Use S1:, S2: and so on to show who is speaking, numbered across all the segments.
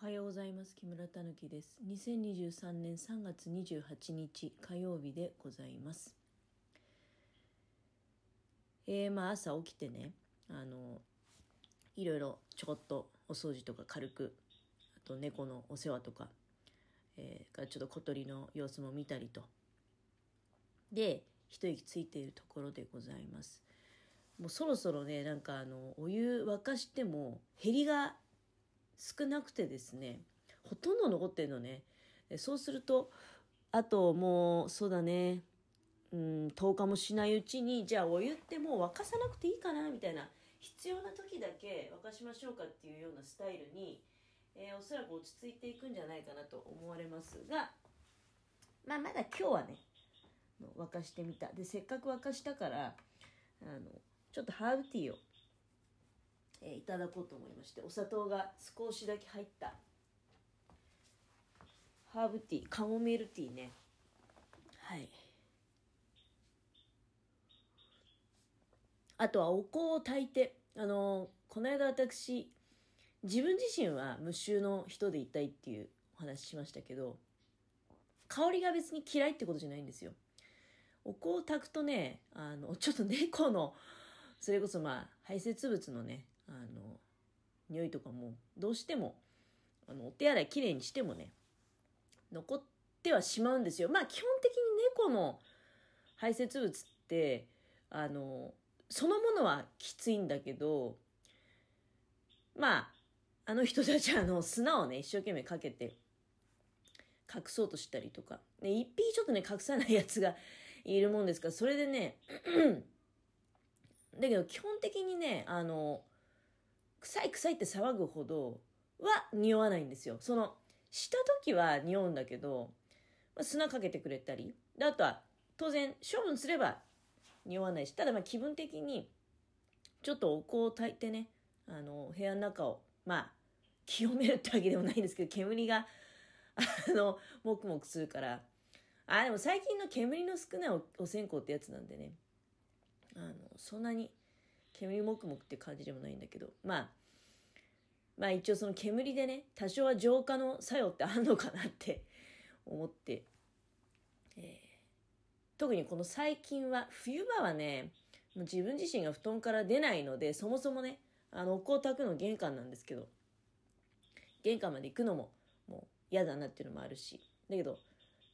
S1: はようございます。木村たぬきです。2023年3月28日火曜日でございます。えー、まあ朝起きてねあのいろいろちょこっとお掃除とか軽くあと猫のお世話とか、えー、ちょっと小鳥の様子も見たりと。で一息ついているところでございます。もうそろそろねなんかあのお湯沸かしても減りが少なくてですねほとんど残ってるのね。そうするとあともうそうだねうん10日もしないうちにじゃあお湯ってもう沸かさなくていいかなみたいな必要な時だけ沸かしましょうかっていうようなスタイルに、えー、おそらく落ち着いていくんじゃないかなと思われますがまあまだ今日はね沸かしてみた。でせっかく沸かしたからあのちょっとハーブティーをえー、いただこうと思いましてお砂糖が少しだけ入ったハーブティーカモミールティーね。はい。あとはお香を炊いてあのこの間私自分自身は無臭の人でいたいっていうお話しましたけど香りが別に嫌いってことじゃないんですよ。お香を炊くとねあのちょっと猫のそれこそまあ排泄物のねあの匂いとかもどうしてもあのお手洗いきれいにしてもね残ってはしまうんですよ。まあ基本的に猫の排泄物ってあのそのものはきついんだけどまああの人たちあの砂をね一生懸命かけて隠そうとしたりとか、ね、一匹ちょっとね隠さないやつが いるもんですからそれでね だけど基本的にねあの臭い臭いって騒ぐほどは匂わないんですよ。その、した時は匂うんだけど、まあ、砂かけてくれたり、であとは当然処分すれば匂わないし、ただまあ気分的にちょっとお香を焚いてね、あの、部屋の中を、まあ、清めるってわけでもないんですけど、煙が、あの、もくもくするから、あ、でも最近の煙の少ないお線香ってやつなんでね、あの、そんなに煙もくもくって感じでもないんだけど、まあ、まあ一応その煙でね、多少は浄化の作用ってあんのかなって 思って、えー、特にこの最近は、冬場はね、もう自分自身が布団から出ないので、そもそもね、あの、お香を炊くの玄関なんですけど、玄関まで行くのももう嫌だなっていうのもあるし、だけど、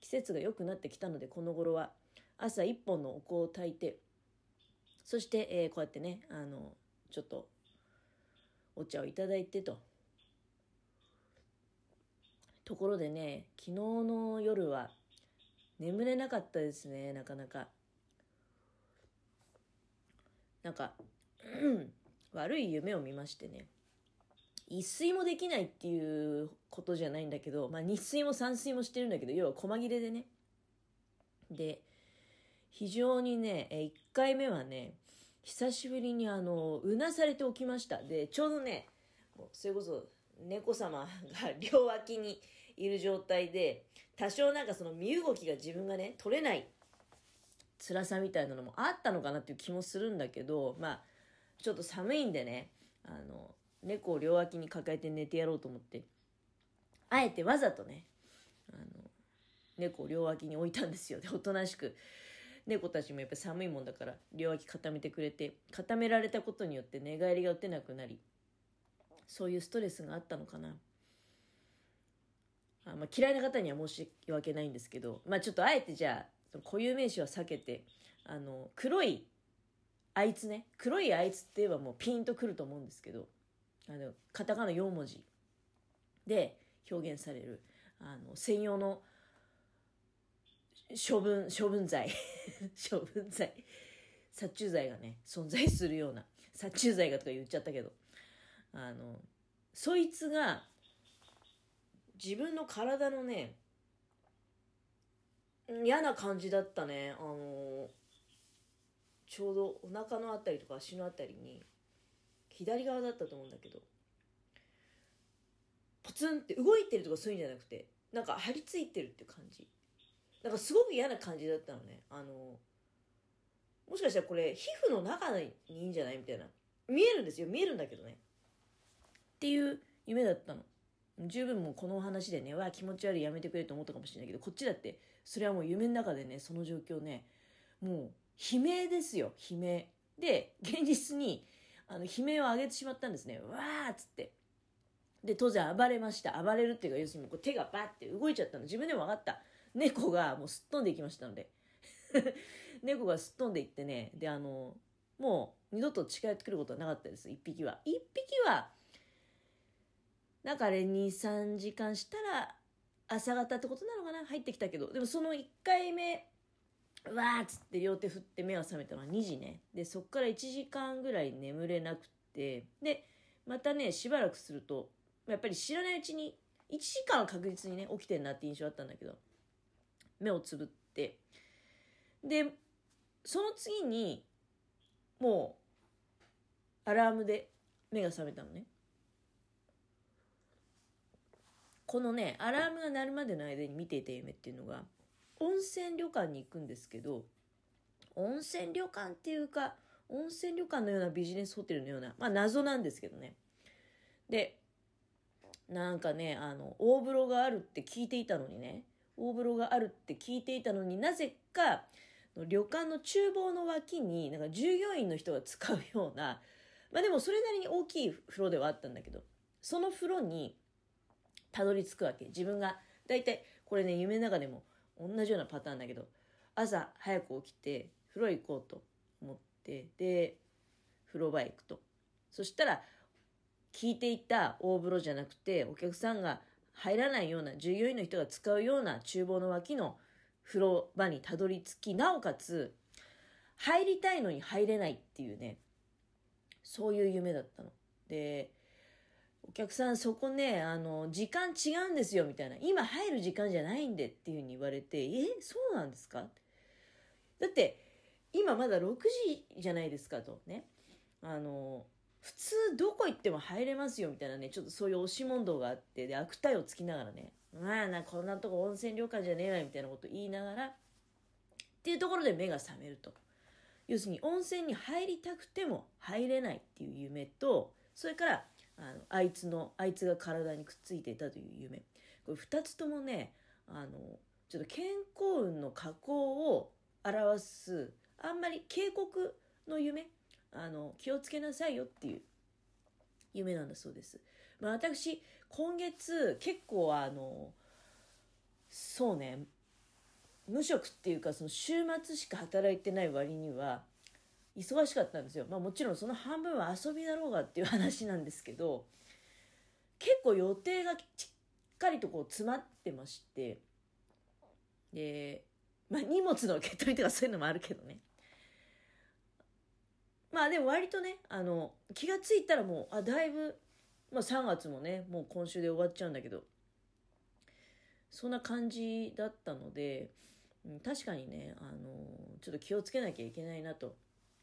S1: 季節が良くなってきたので、この頃は朝一本のお香を炊いて、そして、えー、こうやってね、あの、ちょっと、お茶をいただいてと。ところでね、昨日の夜は眠れなかったですね、なかなか。なんか、悪い夢を見ましてね。一睡もできないっていうことじゃないんだけど、まあ二睡も三睡もしてるんだけど、要は細切れでね。で、非常にね、え1回目はね、久しぶりにあの、うなされておきました。で、ちょうどね、それこそ猫様が両脇にいる状態で、多少なんかその身動きが自分がね、取れない辛さみたいなのもあったのかなっていう気もするんだけど、まあ、ちょっと寒いんでね、あの、猫を両脇に抱えて寝てやろうと思って、あえてわざとね、あの、猫を両脇に置いたんですよ。で、おとなしく猫たちもやっぱ寒いもんだから両脇固めてくれて固められたことによって寝返りが打てなくなりそういうストレスがあったのかな。あ、まあ、嫌いな方には申し訳ないんですけど、まあ、ちょっとあえてじゃあ固有名詞は避けてあの黒いあいつね。黒いあいつって言えばもうピンとくると思うんですけどあのカタカナ4文字で表現されるあの専用の処分処分剤 処分剤殺虫剤がね存在するような殺虫剤がとか言っちゃったけど。あのそいつが自分の体のね嫌な感じだったね。あのちょうどお腹のあたりとか足のあたりに左側だったと思うんだけど。ポツンって動いてるとかそういうんじゃなくてなんか張り付いてるって感じ。なんかすごく嫌な感じだったのねあのもしかしたらこれ皮膚の中にいいんじゃないみたいな見えるんですよ見えるんだけどねっていう夢だったの十分もうこの話でね、わあ気持ち悪いやめてくれと思ったかもしれないけど、こっちだって、それはもう夢の中でね、その状況ね、もう悲鳴ですよ、悲鳴。で、現実に、あの、悲鳴を上げてしまったんですね。わーっつって。で、当然暴れました。暴れるっていうか、要するにこう手がバッて動いちゃったの。自分でも分かった。猫がもうすっ飛んでいきましたので。猫がすっ飛んでいってね、で、あの、もう二度と近寄ってくることはなかったです、一匹は。一匹は、なんかあれ2、3時間したら朝方ってことなのかな？入ってきたけど、でもその1回目、わーっつって両手振って目が覚めたのは2時ね。で、そっから1時間ぐらい眠れなくて、で、またね、しばらくすると、やっぱり知らないうちに、1時間は確実にね、起きてんなって印象あったんだけど、目をつぶって、で、その次に、もう、アラームで目が覚めたのね。このね、アラームが鳴るまでの間に見ていた夢っていうのが、温泉旅館に行くんですけど、温泉旅館っていうか、温泉旅館のようなビジネスホテルのような、まあ謎なんですけどね。で、なんかね、あの、大風呂があるって聞いていたのにね、大風呂があるって聞いていたのになぜか、旅館の厨房の脇に、なんか従業員の人が使うような、まあでもそれなりに大きい風呂ではあったんだけど、その風呂にたどり着くわけ。自分が、だいたいこれね、夢の中でも同じようなパターンだけど、朝早く起きて風呂行こうと思って、で、風呂場へ行くと。そしたら、聞いていた大風呂じゃなくて、お客さんが入らないような、従業員の人が使うような厨房の脇の風呂場にたどり着き、なおかつ、入りたいのに入れないっていうね、そういう夢だったの。で、お客さんそこね、あの、時間違うんですよ、みたいな。今入る時間じゃないんでっていうふうに言われて、え、そうなんですか？だって、今まだ6時じゃないですかとね。あの、普通どこ行っても入れますよみたいなね、ちょっとそういう押し問答があって、で、悪態をつきながらね、まあな、こんなとこ温泉旅館じゃねえわみたいなこと言いながら、っていうところで目が覚めると。要するに温泉に入りたくても入れないっていう夢と、それからあのあいつのあいつが体にくっついていたという夢これ2つともねあのちょっと健康運の下降を表すあんまり警告の夢あの気をつけなさいよっていう夢なんだそうです。まあ、私今月結構あのそうね無職っていうかその週末しか働いてない割には忙しかったんですよ。まあもちろんその半分は遊びだろうがっていう話なんですけど、結構予定がしっかりとこう詰まってまして、で、まあ荷物の受け取りとかそういうのもあるけどね。まあでも割とね、あの、気がついたらもう、あ、だいぶ、まあ3月もね、もう今週で終わっちゃうんだけど、そんな感じだったので、確かにね、あの、ちょっと気をつけなきゃいけないなと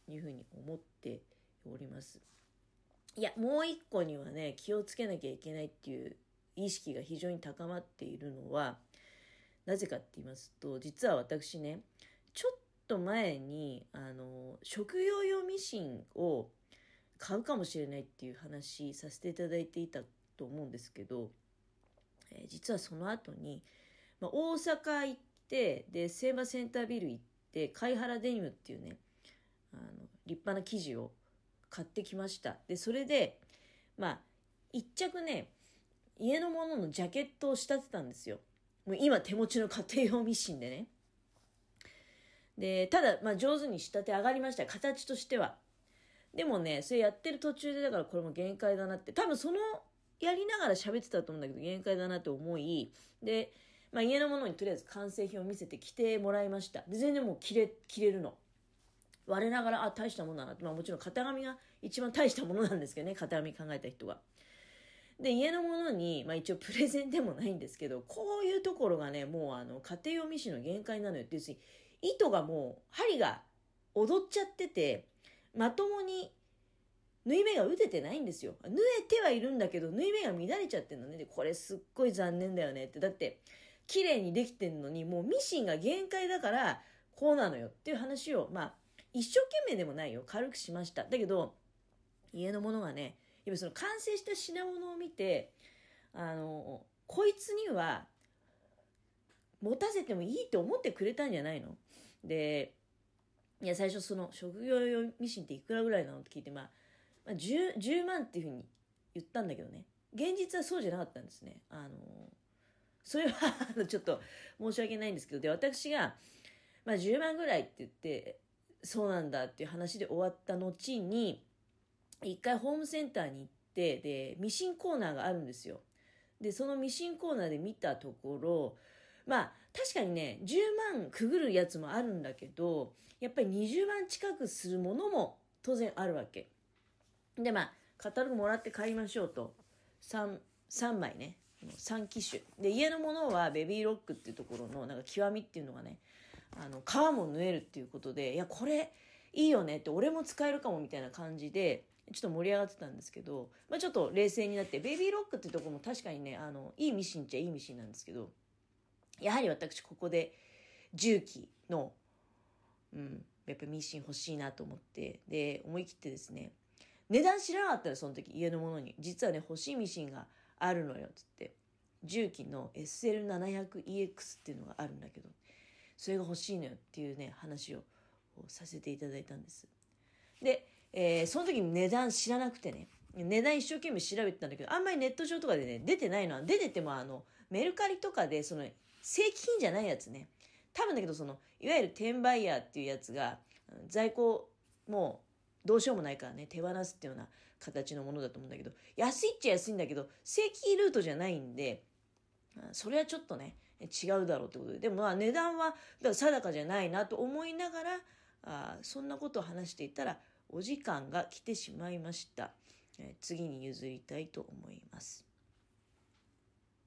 S1: いうふうに思っております。いや、もう一個にはね、気をつけなきゃいけないっていう意識が非常に高まっているのは、なぜかって言いますと、実は私ね、ちょっと前に、あの、食用用ミシンを買うかもしれないっていう話させていただいていたと思うんですけど、えー、実はその後に、まあ、大阪行って、で、セーバーセンタービル行って、貝原デニムっていうね、あの立派な生地を買ってきました。でそれでまあ一着ね家のもののジャケットを仕立てたんですよ。もう今手持ちの家庭用ミシンでね。でただ、まあ、上手に仕立て上がりました形としては。でもねそれやってる途中でだからこれも限界だなって。多分そのやりながら喋ってたと思うんだけど限界だなって思いで、まあ、家のものにとりあえず完成品を見せて着てもらいました。で全然もう着れ着れるの。我ながら、あ、大したものだなって、まあもちろん型紙が一番大したものなんですけどね、型紙考えた人が。で、家のものに、まあ一応プレゼンでもないんですけど、こういうところがね、もうあの、家庭用ミシンの限界なのよ。って、要するに、糸がもう、針が踊っちゃってて、まともに縫い目が打ててないんですよ。縫えてはいるんだけど、縫い目が乱れちゃってるのね。で、これすっごい残念だよねって。だって、綺麗にできてんのに、もうミシンが限界だから、こうなのよっていう話を、まあ、一生懸命でもないよ。軽くしました。だけど、家のものがね、今その完成した品物を見て、あのこいつには持たせてもいいと思ってくれたんじゃないの？でいや最初その職業用ミシンっていくらぐらいなのって聞いて、まあ、まあ10、10, 万っていうふうに言ったんだけどね。現実はそうじゃなかったんですね。あのそれは ちょっと申し訳ないんですけどで私が、まあ、10万ぐらいって言ってそうなんだっていう話で終わった後に一回ホームセンターに行ってでミシンコーナーがあるんですよ。でそのミシンコーナーで見たところまあ確かにね10万くぐるやつもあるんだけどやっぱり20万近くするものも当然あるわけ。でまあカタログもらって帰りましょうと。3, 3枚ね。3機種。で家のものはベビーロックっていうところのなんか極みっていうのがねあの皮も縫えるっていうことでいやこれいいよねって俺も使えるかもみたいな感じでちょっと盛り上がってたんですけど、まあ、ちょっと冷静になってベビーロックっていうとこも確かにねあのいいミシンっちゃいいミシンなんですけどやはり私ここで重機の、うん、やっぱミシン欲しいなと思ってで思い切ってですね値段知らなかったらその時家のものに。実はね欲しいミシンがあるのよつって重機の SL700EX っていうのがあるんだけどそれが欲しいのよっていうね話をさせていただいたんです。で、えー、その時に値段知らなくてね値段一生懸命調べてたんだけどあんまりネット上とかでね出てないのは出ててもあのメルカリとかでその正規品じゃないやつね。多分だけどそのいわゆる転売ヤーっていうやつが在庫もうどうしようもないからね。手放すっていうような形のものだと思うんだけど安いっちゃ安いんだけど正規ルートじゃないんでそれはちょっとね違うだろうってことで。でもまあ値段は定かじゃないなと思いながらあそんなことを話していたらお時間が来てしまいました、え次に譲りたいと思います。